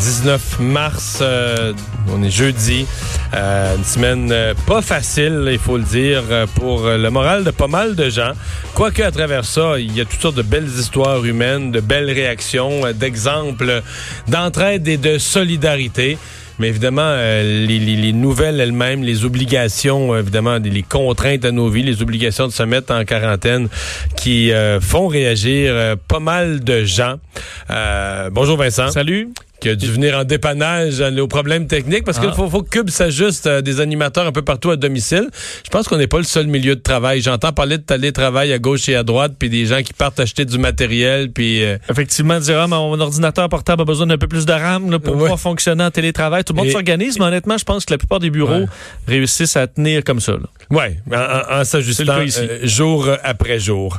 19 mars, euh, on est jeudi, Euh, une semaine euh, pas facile, il faut le dire, euh, pour le moral de pas mal de gens. Quoique à travers ça, il y a toutes sortes de belles histoires humaines, de belles réactions, euh, d'exemples d'entraide et de solidarité. Mais évidemment, euh, les, les- les nouvelles elles-mêmes, les obligations, euh, évidemment, les, contraintes à nos vies, les obligations de se mettre en quarantaine qui euh, font réagir euh, pas mal de gens. Euh, bonjour Vincent. Salut. Qui a dû venir en dépannage aux problèmes techniques parce qu'il Ah. faut, faut que Cube s'ajuste euh, des animateurs un peu partout à domicile. Je pense qu'on n'est pas le seul milieu de travail. J'entends parler de télétravail à gauche et à droite, puis des gens qui partent acheter du matériel, puis... euh, Effectivement, dire, ah, mon ordinateur portable a besoin d'un peu plus de RAM là, pour Ouais. pouvoir fonctionner en télétravail. Tout le monde Et- s'organise, mais honnêtement, je pense que la plupart des bureaux Ouais. réussissent à tenir comme ça. Ouais, en, en- s'ajustant euh, jour après jour.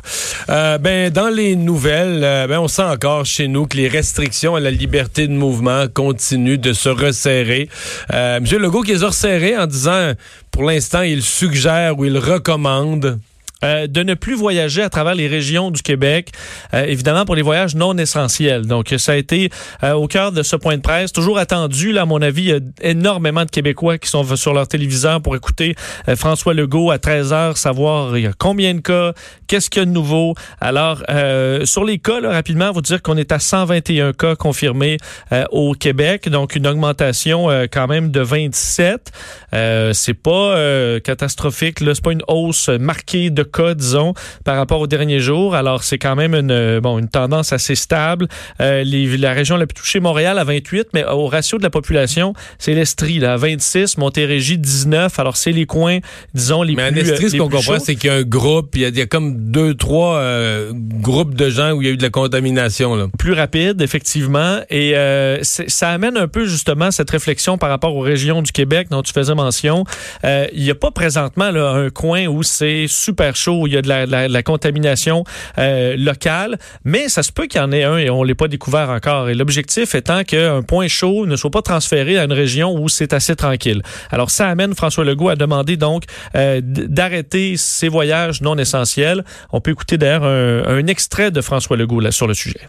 Euh, ben dans les nouvelles, ben on sent encore chez nous que les restrictions à la liberté de mouvement continuent de se resserrer. Euh, Monsieur Legault qui les a resserrés en disant, pour l'instant, il suggère ou il recommande. Euh, de ne plus voyager à travers les régions du Québec, euh, évidemment pour les voyages non essentiels. Donc ça a été euh, au cœur de ce point de presse, toujours attendu. Là, à mon avis, il y a énormément de Québécois qui sont sur leur téléviseur pour écouter euh, François Legault à 13 heures, savoir il y a combien de cas, qu'est-ce qu'il y a de nouveau. Alors euh, sur les cas, là, rapidement, vous dire qu'on est à 121 cas confirmés euh, au Québec, donc une augmentation quand même de 27. Euh, c'est pas catastrophique, là, c'est pas une hausse marquée de cas, disons, par rapport aux derniers jours. Alors c'est quand même une euh, bon une tendance assez stable. Euh, les, la région la plus touchée, Montréal à 28, mais au ratio de la population, c'est l'Estrie là à 26, Montérégie 19. Alors c'est les coins, disons les Mais en plus Estrie, euh, ce qu'on comprend, c'est qu'il y a un groupe, il y a, il y a comme deux, trois euh, groupes de gens où il y a eu de la contamination. Là. plus rapide, effectivement. Et euh, ça amène un peu justement cette réflexion par rapport aux régions du Québec dont tu faisais mention. Euh, Il n'y a pas présentement là, un coin où c'est super chaud, il y a de la, contamination euh, locale, mais ça se peut qu'il y en ait un et on l'ait pas découvert encore. Et l'objectif étant qu'un point chaud ne soit pas transféré à une région où c'est assez tranquille. Alors ça amène François Legault à demander donc euh, d'arrêter ces voyages non essentiels. On peut écouter d'ailleurs un, extrait de François Legault sur le sujet.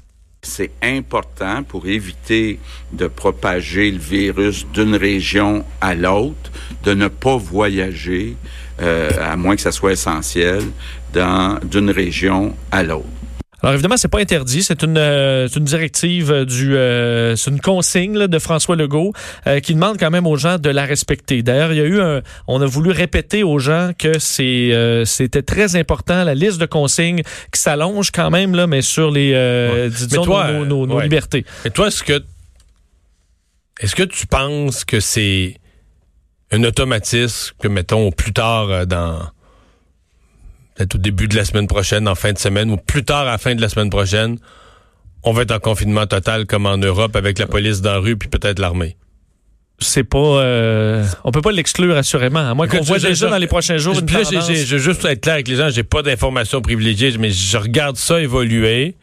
C'est important pour éviter de propager le virus d'une région à l'autre, de ne pas voyager, euh, à moins que ça soit essentiel, dans d'une région à l'autre. Alors évidemment, c'est pas interdit, c'est une, euh, une directive euh, du, euh, c'est une consigne là, de François Legault euh, qui demande quand même aux gens de la respecter. D'ailleurs, il y a eu un, on a voulu répéter aux gens que c'est, euh, c'était très important la liste de consignes qui s'allonge quand même là, mais sur les, euh, Ouais. disons, Mais toi, nos, nos- nos ouais. libertés. Et toi, est-ce que est-ce que tu penses que c'est un automatisme que, mettons, au plus tard euh, dans peut-être au début de la semaine prochaine, en fin de semaine, ou plus tard à la fin de la semaine prochaine, on va être en confinement total comme en Europe avec la police dans la rue puis peut-être l'armée? C'est pas, euh, on peut pas l'exclure assurément, à moins qu'on voit déjà je- dans les prochains jours une là, tendance. je veux juste être clair avec les gens, j'ai pas d'informations privilégiées, mais je regarde ça évoluer.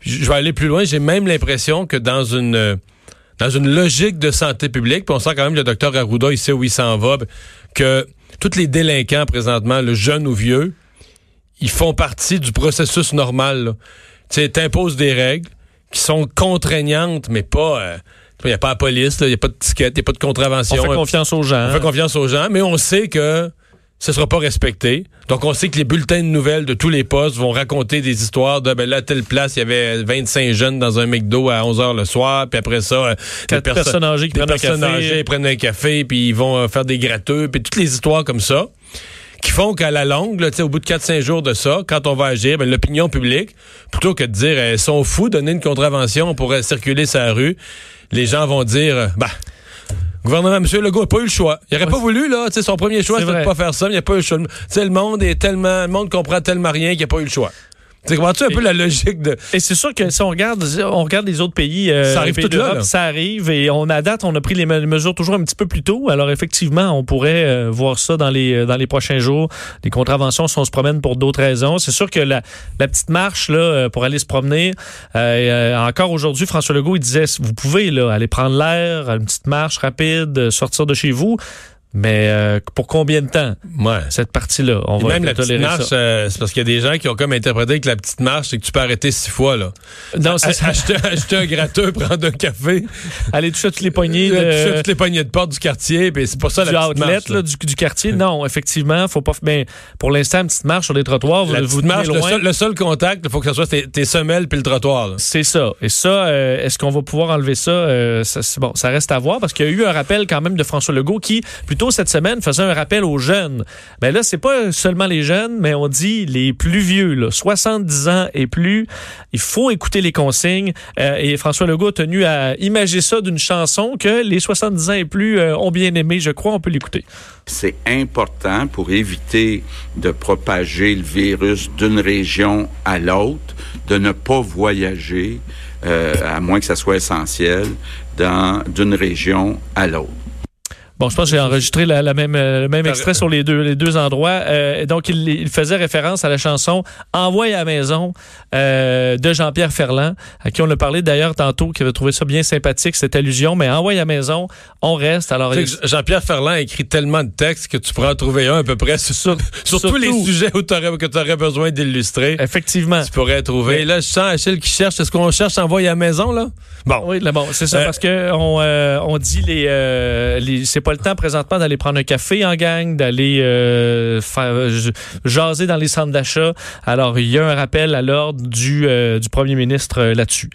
Je je vais aller plus loin. J'ai même l'impression que dans une euh, dans une logique de santé publique, puis on sent quand même le docteur Arruda, il sait où il s'en va, que tous les délinquants présentement, le jeune ou vieux, ils font partie du processus normal. Tu sais, t'imposes des règles qui sont contraignantes, mais pas... euh, il n'y a pas la police, il n'y a pas de ticket, il n'y a pas de contravention. on fait confiance aux gens. On fait confiance aux gens, mais on sait que ce sera pas respecté. Donc, on sait que les bulletins de nouvelles de tous les postes vont raconter des histoires de, ben là, à telle place, il y avait 25 jeunes dans un McDo à 11 heures le soir, puis après ça, euh, des perso- personnes âgées qui des prennent un café. âgées prennent un café, puis ils vont euh, faire des gratteux, puis toutes les histoires comme ça qui font qu'à la longue, là, tu sais, au bout de 4-5 jours de ça, quand on va agir, ben, l'opinion publique, plutôt que de dire elles sont fous, donner une contravention pour euh, circuler sa rue, les gens vont dire euh, bah le gouvernement, M. Legault n'a pas eu le choix. Il n'aurait pas voulu, là. Tu sais, son premier choix, c'était de pas faire ça, mais il n'a pas eu le choix. Tu sais, le monde est tellement. Le monde comprend tellement rien qu'il n'a pas eu le choix. Tu comprends-tu un peu la logique de. Et c'est sûr que si on regarde, on regarde les autres pays, euh, Ça arrive pays tout là, d'Europe, là. ça arrive. Et on à date, on a pris les me- mesures toujours un petit peu plus tôt. Alors effectivement, on pourrait euh, voir ça dans les euh, dans les prochains jours. Les contraventions, si on se promène pour d'autres raisons. C'est sûr que la, la petite marche là pour aller se promener. euh, encore aujourd'hui, François Legault, il disait, vous pouvez là aller prendre l'air, une petite marche rapide, sortir de chez vous. Mais euh, pour combien de temps Ouais. cette partie-là? On Et va même la petite tolérer marche, ça. euh, c'est parce qu'il y a des gens qui ont comme interprété que la petite marche, c'est que tu peux arrêter six fois, là. Non, c'est A- acheter, acheter un gratteux, prendre un café, aller toucher toutes les poignées toucher de, toutes les poignées de porte du quartier, puis c'est pas ça du la petite outlet marche. là. là, du, du quartier. Non, effectivement, faut pas. Mais pour l'instant, une petite marche sur les trottoirs, vous, La vous petite tenez marche, le loin. seul, le seul contact, il faut que ce soit tes, tes semelles puis le trottoir. C'est ça. Et ça, euh, est-ce qu'on va pouvoir enlever ça? Euh, bon, ça reste à voir parce qu'il y a eu un rappel quand même de François Legault qui, plus tôt cette semaine, faisait un rappel aux jeunes. Ben là, c'est pas seulement les jeunes, mais on dit les plus vieux, là, 70 ans et plus. Il faut écouter les consignes. Euh, et François Legault a tenu à imager ça d'une chanson que les 70 ans et plus euh, ont bien aimé. Je crois, on peut l'écouter. C'est important pour éviter de propager le virus d'une région à l'autre, de ne pas voyager, euh, à moins que ça soit essentiel, d'une région à l'autre. Bon, je pense que j'ai enregistré la, la même, euh, le même extrait sur les deux, les deux endroits. Euh, donc, il, il faisait référence à la chanson Envoie à la maison euh, de Jean-Pierre Ferland, à qui on a parlé d'ailleurs tantôt, qui avait trouvé ça bien sympathique, cette allusion. Mais Envoie à la maison, on reste. Alors, Jean-Pierre Ferland a écrit tellement de textes que tu pourrais en trouver un à peu près sur, sur, tous les sujets où que tu aurais besoin d'illustrer. effectivement. Tu pourrais trouver. Mais- là, je sens Achille qui cherche. Est-ce qu'on cherche envoyer à la maison, là? Bon. Oui, là, bon, c'est ça, Euh, parce que on, on dit les, les c'est pas le temps présentement d'aller prendre un café en gang, d'aller euh, euh, jaser dans les centres d'achat. Alors, il y a un rappel à l'ordre du, euh, premier ministre euh, là-dessus.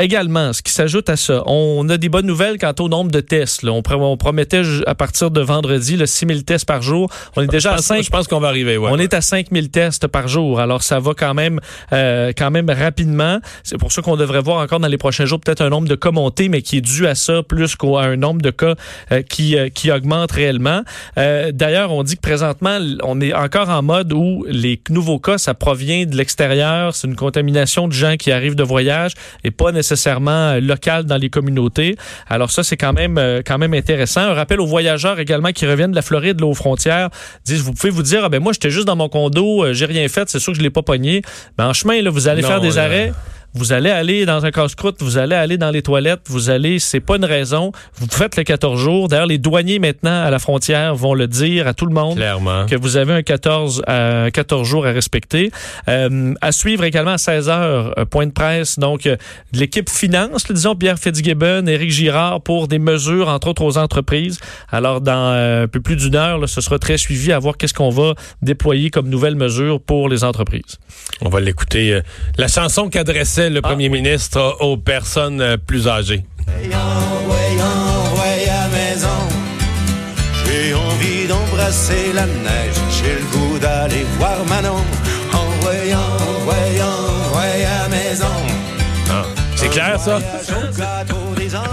Également, ce qui s'ajoute à ça, on a des bonnes nouvelles quant au nombre de tests. là. On, pr- on promettait à partir de vendredi le 6 000 tests par jour. On est déjà à pense, 5 je pense qu'on va arriver, ouais. on est à 5000 tests par jour. Alors, ça va quand même, euh, quand même rapidement. C'est pour ça qu'on devrait voir encore dans les prochains jours peut-être un nombre de cas monté, mais qui est dû à ça plus qu'à un nombre de cas euh, qui, euh, qui augmente réellement. Euh, D'ailleurs, on dit que présentement, on est encore en mode où les nouveaux cas, ça provient de l'extérieur. C'est une contamination de gens qui arrivent de voyage et pas nécessairement euh, local dans les communautés. Alors ça, c'est quand même, euh, quand même intéressant. Un rappel aux voyageurs également qui reviennent de la Floride, là, aux frontières, disent, vous pouvez vous dire, ah ben moi, j'étais juste dans mon condo, euh, j'ai rien fait, c'est sûr que je l'ai pas pogné. Mais en chemin, là, vous allez Non, faire des là. arrêts. Vous allez aller dans un casse-croûte, vous allez aller dans les toilettes, vous allez, c'est pas une raison. Vous faites le 14 jours. D'ailleurs, les douaniers maintenant à la frontière vont le dire à tout le monde Clairement. que vous avez un 14, euh, 14 jours à respecter. Euh, à suivre également à 16 heures, euh, point de presse, donc euh, de l'équipe finance, disons Pierre Fitzgibbon, Éric Girard pour des mesures, entre autres aux entreprises. Alors, dans euh, un peu plus d'une heure, là, ce sera très suivi à voir qu'est-ce qu'on va déployer comme nouvelles mesures pour les entreprises. On va l'écouter. euh, la chanson qu'adressait le premier oui. ministre aux personnes euh, plus âgées. J'ai envie d'embrasser la neige. J'ai le goût d'aller voir Manon. Envoyez, envoyez, envoyez à maison. C'est clair, ça?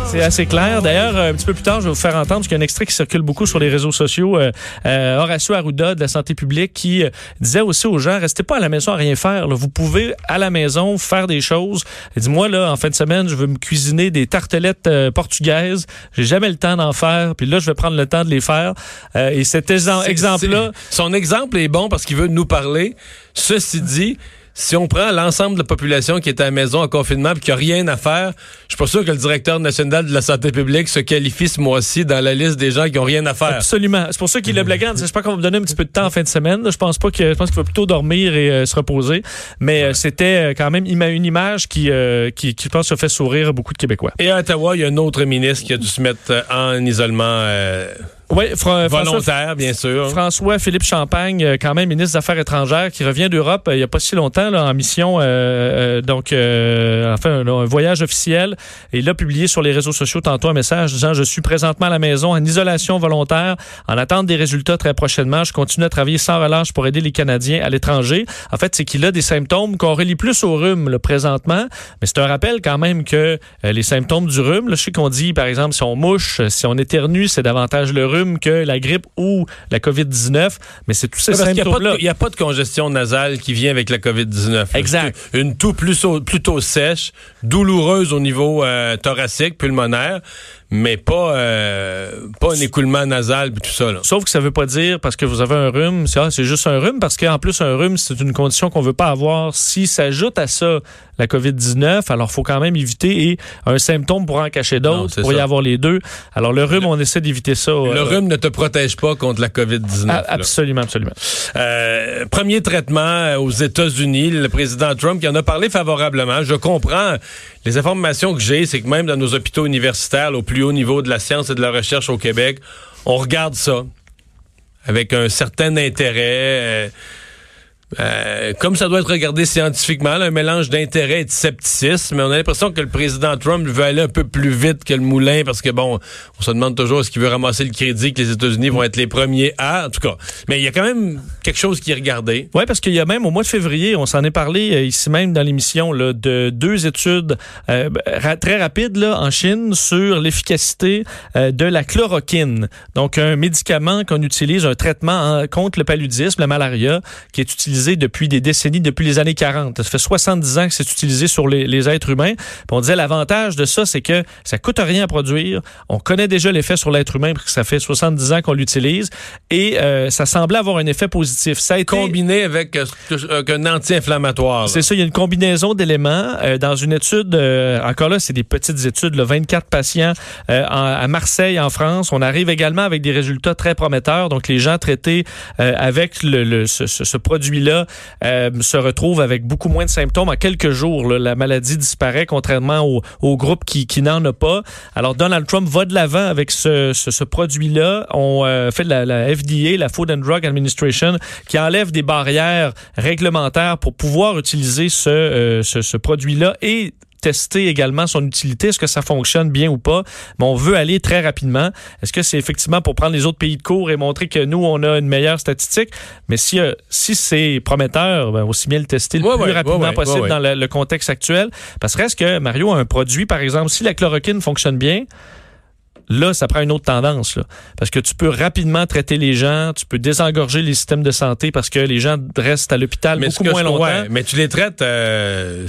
C'est assez clair. D'ailleurs, un petit peu plus tard, je vais vous faire entendre, parce qu'il y a un extrait qui circule beaucoup sur les réseaux sociaux, euh, euh, Horacio Arruda de la santé publique qui euh, disait aussi aux gens, restez pas à la maison à rien faire. là. Vous pouvez, à la maison, faire des choses. Il dit, moi, là, en fin de semaine, je veux me cuisiner des tartelettes euh, portugaises. J'ai jamais le temps d'en faire. Puis là, je vais prendre le temps de les faire. Euh, et cet exemple-là, Son exemple est bon parce qu'il veut nous parler. Ceci dit, si on prend l'ensemble de la population qui est à la maison en confinement et qui n'a rien à faire, je suis pas sûr que le directeur national de la santé publique se qualifie ce mois-ci dans la liste des gens qui ont rien à faire. Absolument. C'est pour ça qu'il le blaguant. J'espère qu'on va me donner un petit peu de temps en fin de semaine. Je pense pas que je pense qu'il va plutôt dormir et euh, se reposer. Mais euh, c'était euh, quand même une image qui, euh, qui, qui, je pense, a fait sourire beaucoup de Québécois. Et à Ottawa, il y a un autre ministre qui a dû se mettre en isolement Oui, François, volontaire, bien sûr. François Philippe Champagne, euh, quand même ministre des Affaires étrangères, qui revient d'Europe euh, il n'y a pas si longtemps là, en mission, euh, euh, donc euh, enfin un, un voyage officiel. Et il a publié sur les réseaux sociaux tantôt un message disant je suis présentement à la maison en isolation volontaire, en attente des résultats très prochainement. Je continue à travailler sans relâche pour aider les Canadiens à l'étranger. En fait, c'est qu'il a des symptômes qu'on relie plus au rhume là, présentement, mais c'est un rappel quand même que euh, les symptômes du rhume, là, je sais qu'on dit par exemple si on mouche, si on éternue, c'est davantage le rhume rhume que la grippe ou la COVID-19, mais c'est tous ces symptômes-là. Il n'y a, pas de congestion nasale qui vient avec la COVID-19. là. Exact. Une toux plutôt, plutôt sèche, douloureuse au niveau euh, thoracique, pulmonaire, mais pas, euh, pas un écoulement nasal et tout ça. Là. Sauf que ça veut pas dire parce que vous avez un rhume, c'est ah, c'est juste un rhume parce qu'en plus un rhume c'est une condition qu'on veut pas avoir. Si s'ajoute à ça la COVID-19, alors faut quand même éviter et un symptôme pourra en cacher d'autres, pour y ça. avoir les deux. Alors le rhume, on essaie d'éviter ça. Le euh, rhume ne te protège pas contre la COVID-19. a- là. absolument, absolument. Euh, premier traitement aux États-Unis, le président Trump qui en a parlé favorablement. Je comprends. Les informations que j'ai, c'est que même dans nos hôpitaux universitaires, au plus haut niveau de la science et de la recherche au Québec, on regarde ça avec un certain intérêt. euh, euh, comme ça doit être regardé scientifiquement, un mélange d'intérêt et de scepticisme, on a l'impression que le président Trump veut aller un peu plus vite que le moulin parce que bon, on se demande toujours est-ce qu'il veut ramasser le crédit que les États-Unis vont être les premiers à, en tout cas. Mais il y a quand même quelque chose qui est regardé. Oui, parce qu'il y a même au mois de février, on s'en est parlé euh, ici même dans l'émission, de deux études euh, très rapides en Chine sur l'efficacité de la chloroquine. Donc, un médicament qu'on utilise, un traitement en- contre le paludisme, la malaria, qui est utilisé depuis des décennies, depuis les années 40. Ça fait 70 ans que c'est utilisé sur les, les êtres humains. Puis on disait l'avantage de ça, c'est que ça coûte rien à produire. On connaît déjà l'effet sur l'être humain parce que ça fait 70 ans qu'on l'utilise et euh, ça semblait avoir un effet positif. Ça a été Combiné avec, euh, un anti-inflammatoire. c'est ça, il y a une combinaison d'éléments. Euh, dans une étude, encore là, c'est des petites études, là, 24 patients en- à Marseille, en France. On arrive également avec des résultats très prometteurs. Donc, les gens traités avec le, le- ce, ce- ce produit-là euh, se retrouvent avec beaucoup moins de symptômes. En quelques jours, là, la maladie disparaît, contrairement au, au groupe qui, qui n'en a pas. Alors, Donald Trump va de l'avant avec ce, ce- ce produit-là. On euh, fait de la, la FDA, la Food and Drug Administration, qui enlève des barrières réglementaires pour pouvoir utiliser ce, euh, ce, ce produit-là et tester également son utilité, est-ce que ça fonctionne bien ou pas? Mais on veut aller très rapidement. Est-ce que c'est effectivement pour prendre les autres pays de cours et montrer que nous, on a une meilleure statistique? Mais si, euh, si c'est prometteur, ben, aussi bien le tester le Ouais, plus ouais, rapidement ouais, possible dans le, le contexte actuel. Parce que reste que, Mario, un produit, par exemple, si la chloroquine fonctionne bien, Là, ça prend une autre tendance, là. Parce que tu peux rapidement traiter les gens, tu peux désengorger les systèmes de santé parce que les gens restent à l'hôpital beaucoup moins longtemps. mais tu les traites, euh,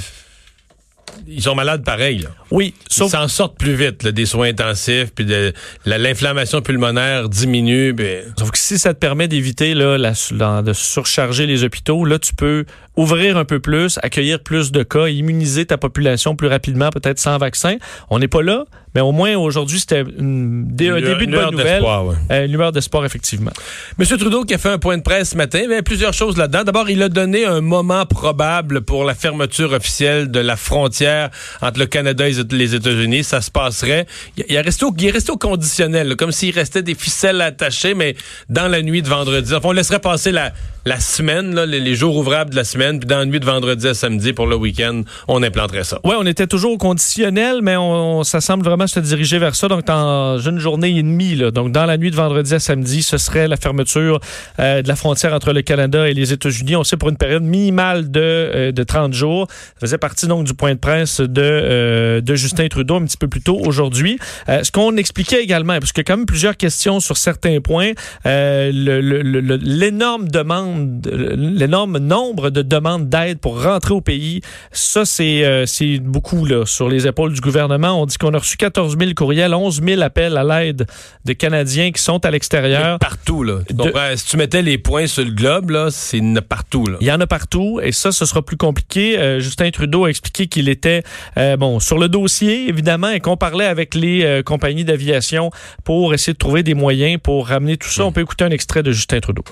ils sont malades pareil. Là. Oui, Ils sauf s'en sortent plus vite, là, des soins intensifs, puis de, l'inflammation pulmonaire diminue. ben, Sauf que si ça te permet d'éviter là, la- la- de surcharger les hôpitaux, là, tu peux ouvrir un peu plus, accueillir plus de cas, immuniser ta population plus rapidement, peut-être sans vaccin. On n'est pas là, mais au moins aujourd'hui, c'était un début de bonne nouvelle. ouais. Euh, une lueur d'espoir, effectivement. Monsieur Trudeau qui a fait un point de presse ce matin, il y plusieurs choses là-dedans. D'abord, il a donné un moment probable pour la fermeture officielle de la frontière entre le Canada et les États-Unis. Ça se passerait. Il est resté au, il est resté au conditionnel, comme s'il restait des ficelles attachées, mais dans la nuit de vendredi. Enfin, on laisserait passer la, la semaine, là, les, jours ouvrables de la semaine, puis dans la nuit de vendredi à samedi pour le week-end, on implanterait ça. Oui, on était toujours au conditionnel, mais on, ça semble vraiment se diriger vers ça. Donc, dans une journée et demie, là, donc dans la nuit de vendredi à samedi, ce serait la fermeture euh, de la frontière entre le Canada et les États-Unis. On sait pour une période minimale de, euh, de 30 jours. Ça faisait partie donc du point de presse de, euh, de Justin Trudeau un petit peu plus tôt aujourd'hui. Euh, ce qu'on expliquait également, parce qu'il y a quand même plusieurs questions sur certains points, l'énorme demande, l'énorme nombre de demandes d'aide pour rentrer au pays, ça c'est euh, c'est beaucoup là sur les épaules du gouvernement. On dit qu'on a reçu 14 000 courriels, 11 000 appels à l'aide de Canadiens qui sont à l'extérieur. Partout, là. Tu De-? Si tu mettais les points sur le globe, là, c'est partout, là. Il y en a partout et ça, ce sera plus compliqué. Euh, Justin Trudeau a expliqué qu'il était euh, bon sur le dossier, évidemment, et qu'on parlait avec les compagnies d'aviation pour essayer de trouver des moyens pour ramener tout ça. On peut écouter un extrait de Justin Trudeau.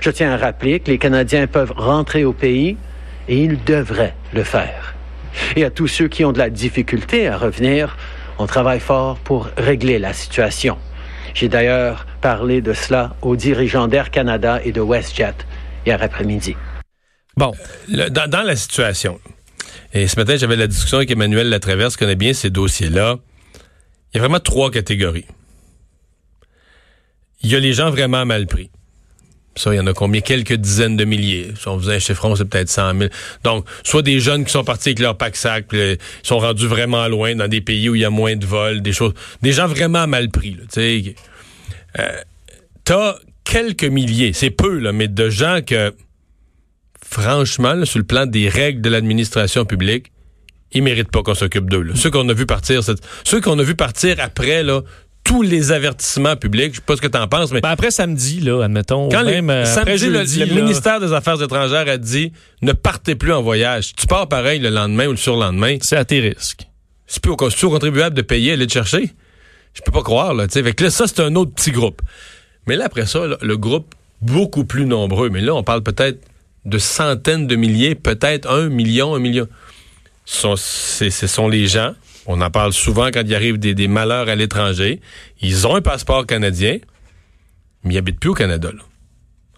Je tiens à rappeler que les Canadiens peuvent rentrer au pays et ils devraient le faire. Et à tous ceux qui ont de la difficulté à revenir, on travaille fort pour régler la situation. J'ai d'ailleurs parlé de cela aux dirigeants d'Air Canada et de WestJet hier après-midi. Bon, dans, la situation, et ce matin, j'avais la discussion avec Emmanuel Latraverse, connaît bien ces dossiers-là. Il y a vraiment trois catégories. Il y a les gens vraiment mal pris. Ça, il y en a combien? Quelques dizaines de milliers. Si on faisait un chiffron, c'est peut-être 100 000. Donc, soit des jeunes qui sont partis avec leur pack-sac, euh, ils sont rendus vraiment loin dans des pays où il y a moins de vols, des choses. Des gens vraiment mal pris, tu sais. t'as quelques milliers, c'est peu, mais de gens que, franchement, sur le plan des règles de l'administration publique, ils méritent pas qu'on s'occupe d'eux. Ceux qu'on a vu partir, ceux qu'on a vu partir après, là, tous les avertissements publics, je sais pas ce que t'en penses, mais Ben après samedi, là, admettons. quand même, euh, samedi, après le, jeudi, le là, ministère des Affaires étrangères a dit ne partez plus en voyage. Tu pars pareil le lendemain ou le surlendemain. c'est à tes risques. C'est plus au, contribuable de payer, aller te chercher. Je peux pas croire, là. tu. Fait que là, ça, c'est un autre petit groupe. Mais là, après ça, là, le groupe beaucoup plus nombreux. Mais là, on parle peut-être de centaines de milliers, peut-être un million, un million. Ce sont, c'est- ce sont les gens. On en parle souvent quand il arrive des, des malheurs à l'étranger. Ils ont un passeport canadien, mais ils habitent plus au Canada. Là.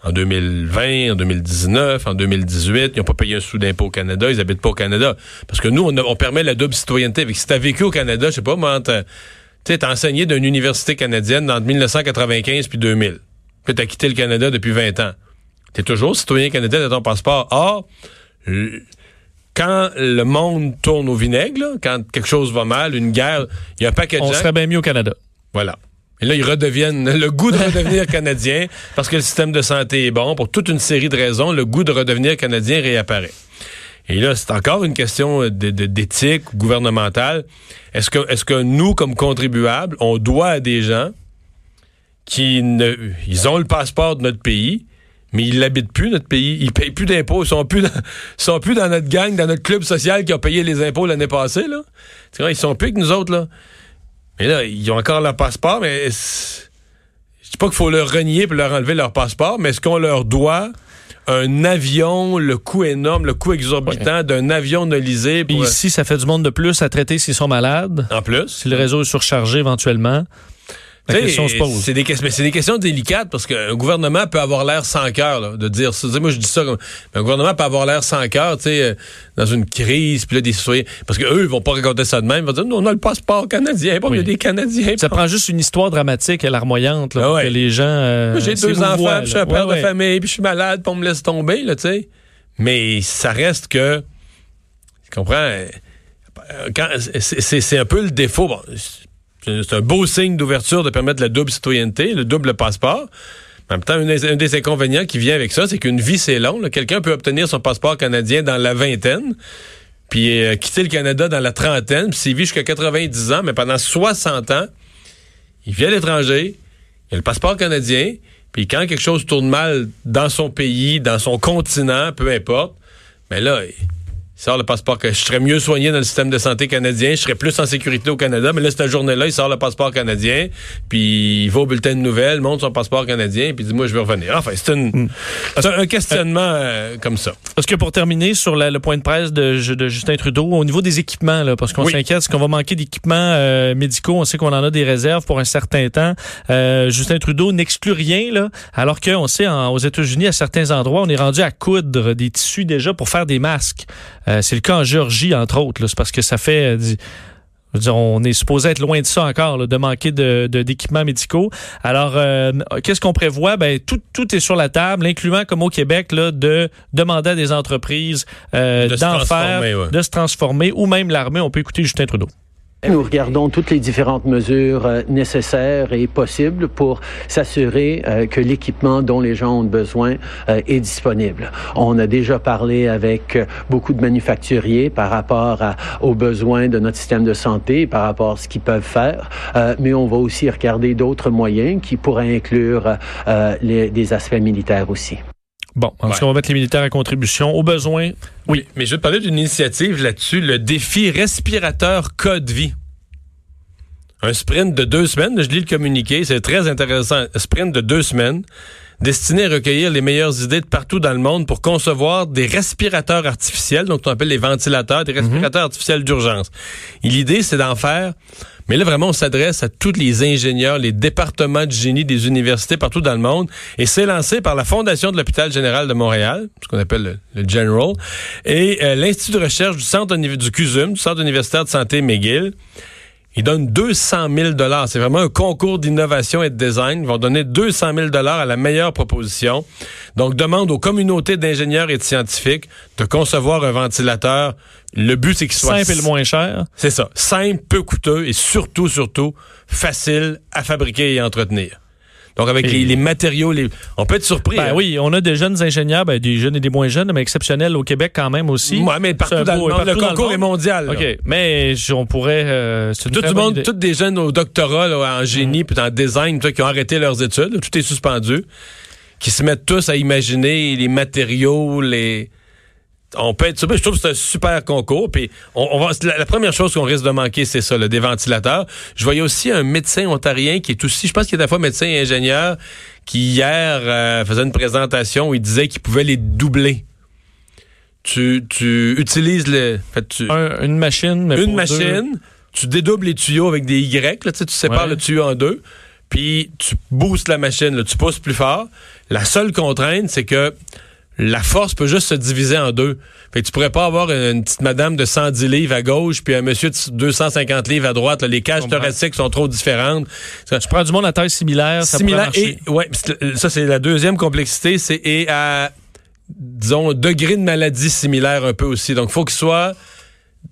En 2020, en 2019, en 2018, ils n'ont pas payé un sou d'impôt au Canada, ils habitent pas au Canada. Parce que nous, on, permet la double citoyenneté. Si tu as vécu au Canada, je sais pas, moi, tu t'as enseigné d'une université canadienne entre 1995 puis 2000. Puis t'as quitté le Canada depuis 20 ans. T'es toujours citoyen canadien de ton passeport. Or, l- quand le monde tourne au vinaigre, là, quand quelque chose va mal, une guerre, il y a un paquet de On gens... serait bien mis au Canada. Voilà. Et là, ils redeviennent le goût de redevenir canadien parce que le système de santé est bon. Pour toute une série de raisons, le goût de redevenir canadien réapparaît. Et là, c'est encore une question d'éthique gouvernementale. Est-ce que, est-ce que nous, comme contribuables, on doit à des gens qui ne, ils ont le passeport de notre pays, mais ils l'habitent plus, notre pays. Ils payent plus d'impôts. Ils sont plus dans, sont plus dans notre gang, dans notre club social qui a payé les impôts l'année passée, là. Tu vois, ils sont plus que nous autres, là. Mais là, ils ont encore leur passeport, mais je dis pas qu'il faut leur renier pour leur enlever leur passeport, mais est-ce qu'on leur doit un avion, le coût énorme, le coût exorbitant d'un avion nolisé pour, ici, ça fait du monde de plus à traiter s'ils sont malades. en plus? Si le réseau est surchargé éventuellement. La Tu sais, question se pose. C'est des, questions délicates parce qu'un gouvernement peut avoir l'air sans cœur de dire ça. Moi, je dis ça comme. mais un gouvernement peut avoir l'air sans cœur, tu sais, euh, dans une crise, puis là, des citoyens. Parce qu'eux, ils vont pas raconter ça de même. Ils vont dire, nous, on a le passeport canadien, bon, il y a des Canadiens. Ça prend juste une histoire dramatique et larmoyante là, Ah ouais. que les gens. euh, Moi, j'ai deux enfants, puis je suis un père Ouais, de ouais. famille, puis je suis malade, puis on me laisse tomber, là, tu sais. Mais ça reste que. Tu comprends? euh, c'est- un peu le défaut. Bon, c'est un beau signe d'ouverture de permettre la double citoyenneté, le double passeport. En même temps, un des, inconvénients qui vient avec ça, c'est qu'une vie, c'est long. Quelqu'un peut obtenir son passeport canadien dans la vingtaine, puis euh, quitter le Canada dans la trentaine, puis s'il vit jusqu'à 90 ans, mais pendant 60 ans, il vit à l'étranger, il a le passeport canadien, puis quand quelque chose tourne mal dans son pays, dans son continent, peu importe, mais là, sort le passeport que je serais mieux soigné dans le système de santé canadien, je serais plus en sécurité au Canada, mais là, cette journée-là, il sort le passeport canadien, puis il va au bulletin de nouvelles, montre son passeport canadien, puis dit, moi, je veux revenir. Enfin, c'est une- c'est un, questionnement euh, comme ça. Parce que pour terminer sur la- le point de presse de, de Justin Trudeau, au niveau des équipements, là, parce qu'on Oui. s'inquiète, est-ce qu'on va manquer d'équipements euh, médicaux? On sait qu'on en a des réserves pour un certain temps. Euh, Justin Trudeau n'exclut rien, là, alors qu'on sait en- aux États-Unis, à certains endroits, on est rendu à coudre des tissus déjà pour faire des masques. Euh, c'est le cas en Géorgie, entre autres. C'est parce que ça fait... euh, du- je veux dire, on est supposé être loin de ça encore, là, de manquer de, d'équipements médicaux. Alors, euh, qu'est-ce qu'on prévoit? Ben, tout, tout est sur la table, incluant comme au Québec, là, de demander à des entreprises euh, De se d'en transformer, faire, ouais. de se transformer, ou même l'armée. On peut écouter Justin Trudeau. Nous regardons toutes les différentes mesures euh, nécessaires et possibles pour s'assurer euh, que l'équipement dont les gens ont besoin euh, est disponible. On a déjà parlé avec beaucoup de manufacturiers par rapport aux besoins de notre système de santé, par rapport à ce qu'ils peuvent faire, mais on va aussi regarder d'autres moyens qui pourraient inclure des aspects militaires aussi. Bon, en Ouais. tout cas, on va mettre les militaires à contribution. Au besoin, Oui, mais je vais te parler d'une initiative là-dessus, le défi respirateur code vie. Un sprint de deux semaines, je lis le communiqué, c'est très intéressant. Un sprint de deux semaines, destiné à recueillir les meilleures idées de partout dans le monde pour concevoir des respirateurs artificiels, donc on appelle les ventilateurs, des respirateurs artificiels d'urgence. L'idée, c'est d'en faire, mais là vraiment, on s'adresse à tous les ingénieurs, les départements de génie des universités partout dans le monde, et c'est lancé par la Fondation de l'Hôpital général de Montréal, ce qu'on appelle le, General, et euh, l'Institut de recherche du Centre du CUSUM, du Centre universitaire de santé McGill. Ils donnent 200 000 dollars. C'est vraiment un concours d'innovation et de design. Ils vont donner 200 000 dollars à la meilleure proposition. Donc, demande aux communautés d'ingénieurs et de scientifiques de concevoir un ventilateur. Le but, c'est qu'il soit simple et le moins cher. c'est ça. Simple, peu coûteux et surtout, surtout, facile à fabriquer et à entretenir. Donc, avec Et- les, les matériaux, les... on peut être surpris. Ben hein. oui, on a des jeunes ingénieurs, ben, des jeunes et des moins jeunes, mais exceptionnels au Québec quand même aussi. Ouais, mais partout dans le monde, le dans le concours est mondial. là. OK, mais on pourrait... euh, Tout du monde, idée. tous des jeunes au doctorat là, en génie puis en design toi, qui ont arrêté leurs études, tout est suspendu, qui se mettent tous à imaginer les matériaux, les on peut être. Je trouve que c'est un super concours. Puis on, on va, la, la première chose qu'on risque de manquer, c'est ça, le des ventilateurs. Je voyais aussi un médecin ontarien qui est aussi, je pense qu'il est à la fois médecin et ingénieur, qui hier euh, faisait une présentation où il disait qu'il pouvait les doubler. Tu, tu utilises le, en fait, tu, Un- une machine, mais une machine, tu dédoubles les tuyaux avec des Y, là, tu sais, tu sépares Ouais. le tuyau en deux, puis tu boostes la machine, là, tu pousses plus fort. La seule contrainte, c'est que la force peut juste se diviser en deux. Fait que tu pourrais pas avoir une petite madame de 110 livres à gauche puis un monsieur de 250 livres à droite. là. Les cages thoraciques sont trop différentes. Ça-. Tu prends du monde à taille similaire, ça similaire marcher. et ouais ça c'est la deuxième complexité c'est et à disons degré de maladie similaire un peu aussi donc faut qu'il soit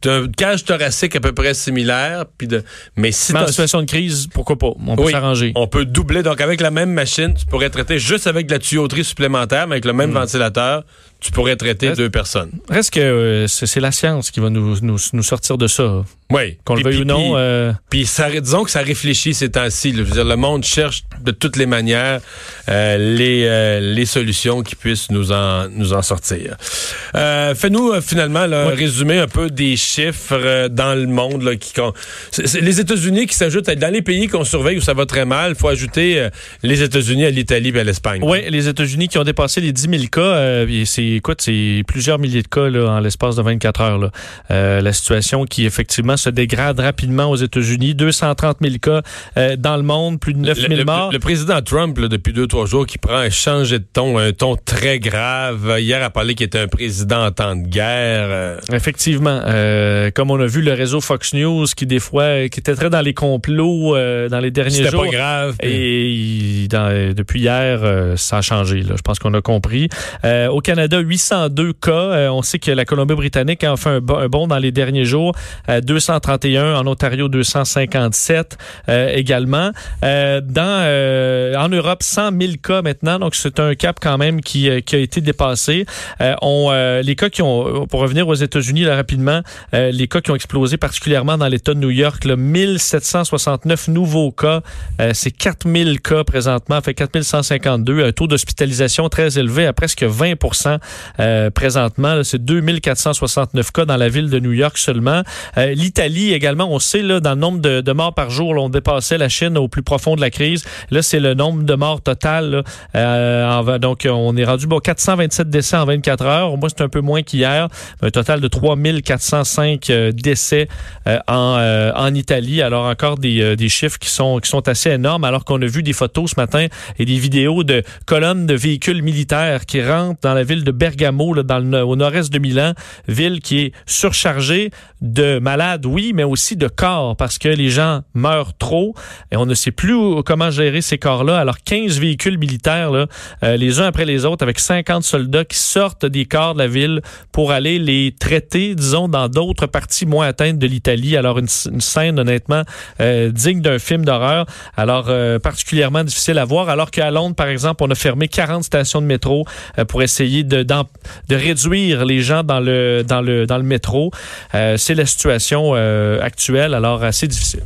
d'une cage thoracique à peu près similaire puis de mais si en situation de crise, pourquoi pas? On peut Oui, s'arranger. on peut doubler donc avec la même machine tu pourrais traiter juste avec de la tuyauterie supplémentaire mais avec le Hmm. même ventilateur tu pourrais traiter Reste- deux personnes Reste que euh, c'est c'est la science qui va nous, nous, nous sortir de ça. Oui Qu'on le veuille ou non. puis- euh, Puis ça, disons que ça réfléchit ces temps-ci. là. Je veux dire, le monde cherche de toutes les manières euh, les, euh, les solutions qui puissent nous en, nous en sortir. Fais-nous finalement là, un Oui. résumé un peu des chiffres dans le monde. Là, qui, les États-Unis qui s'ajoutent dans les pays qu'on surveille où ça va très mal. Il faut ajouter les États-Unis à l'Italie et à l'Espagne. Oui, les États-Unis qui ont dépassé les 10 000 cas. c'est, écoute, c'est plusieurs milliers de cas là, en l'espace de 24 heures. Là. La situation qui, effectivement, se dégrade rapidement aux États-Unis. 230 000 cas euh, dans le monde, plus de 9 000 Le, le- morts. le président Trump, là, depuis deux, trois jours, qui prend un changé de ton, un ton très grave. Hier, a parlé qu'il était un président en temps de guerre. euh, Effectivement. Euh, comme on a vu le réseau Fox News qui, des fois, qui était très dans les complots euh, dans les derniers C'était jours. pas grave. Et il- dans- depuis hier, ça a changé. Là. Je pense qu'on a compris. Au Canada, 802 cas. On sait que la Colombie-Britannique a fait un, bo- un bond dans les derniers jours. 231. En Ontario, 257 euh, également. Euh, dans, euh, en Europe, 100 000 cas maintenant. Donc, c'est un cap quand même qui, euh, qui a été dépassé. Euh, on, euh, les cas qui ont, pour revenir aux États-Unis là, rapidement, les cas qui ont explosé particulièrement dans l'État de New York, là, 1769 nouveaux cas. C'est 4000 cas présentement, fait 4152. Un taux d'hospitalisation très élevé à presque 20% euh, présentement. C'est 2469 cas dans la ville de New York seulement. L'Italie également, on sait là, dans le nombre de, morts par jour, là, on dépassait la Chine au plus profond de la crise. Là, c'est le nombre de morts total. là. Euh, donc, on est rendu bon 427 décès en 24 heures. Moi, c'est un peu moins qu'hier. Un total de 3405 euh, décès euh, en, euh, en Italie. Alors encore des, euh, des chiffres qui sont, qui sont assez énormes, alors qu'on a vu des photos ce matin et des vidéos de colonnes de véhicules militaires qui rentrent dans la ville de Bergamo, là, dans le, au nord-est de Milan, ville qui est surchargée de malades, oui, mais aussi de corps, parce que les gens meurent trop et on ne sait plus comment gérer ces corps-là. Alors 15 véhicules militaires, euh, les uns après les autres, avec 50 soldats qui sortent des corps de la ville pour aller les traiter, disons, dans d'autres parties moins atteintes de l'Italie. Alors, une, scène, honnêtement, euh, digne d'un film d'horreur. Alors, euh, particulièrement difficile à voir. Alors qu'à Londres, par exemple, on a fermé 40 stations de métro pour essayer de, de réduire les gens dans le, dans le, dans le métro. C'est la situation actuelle, alors assez difficile.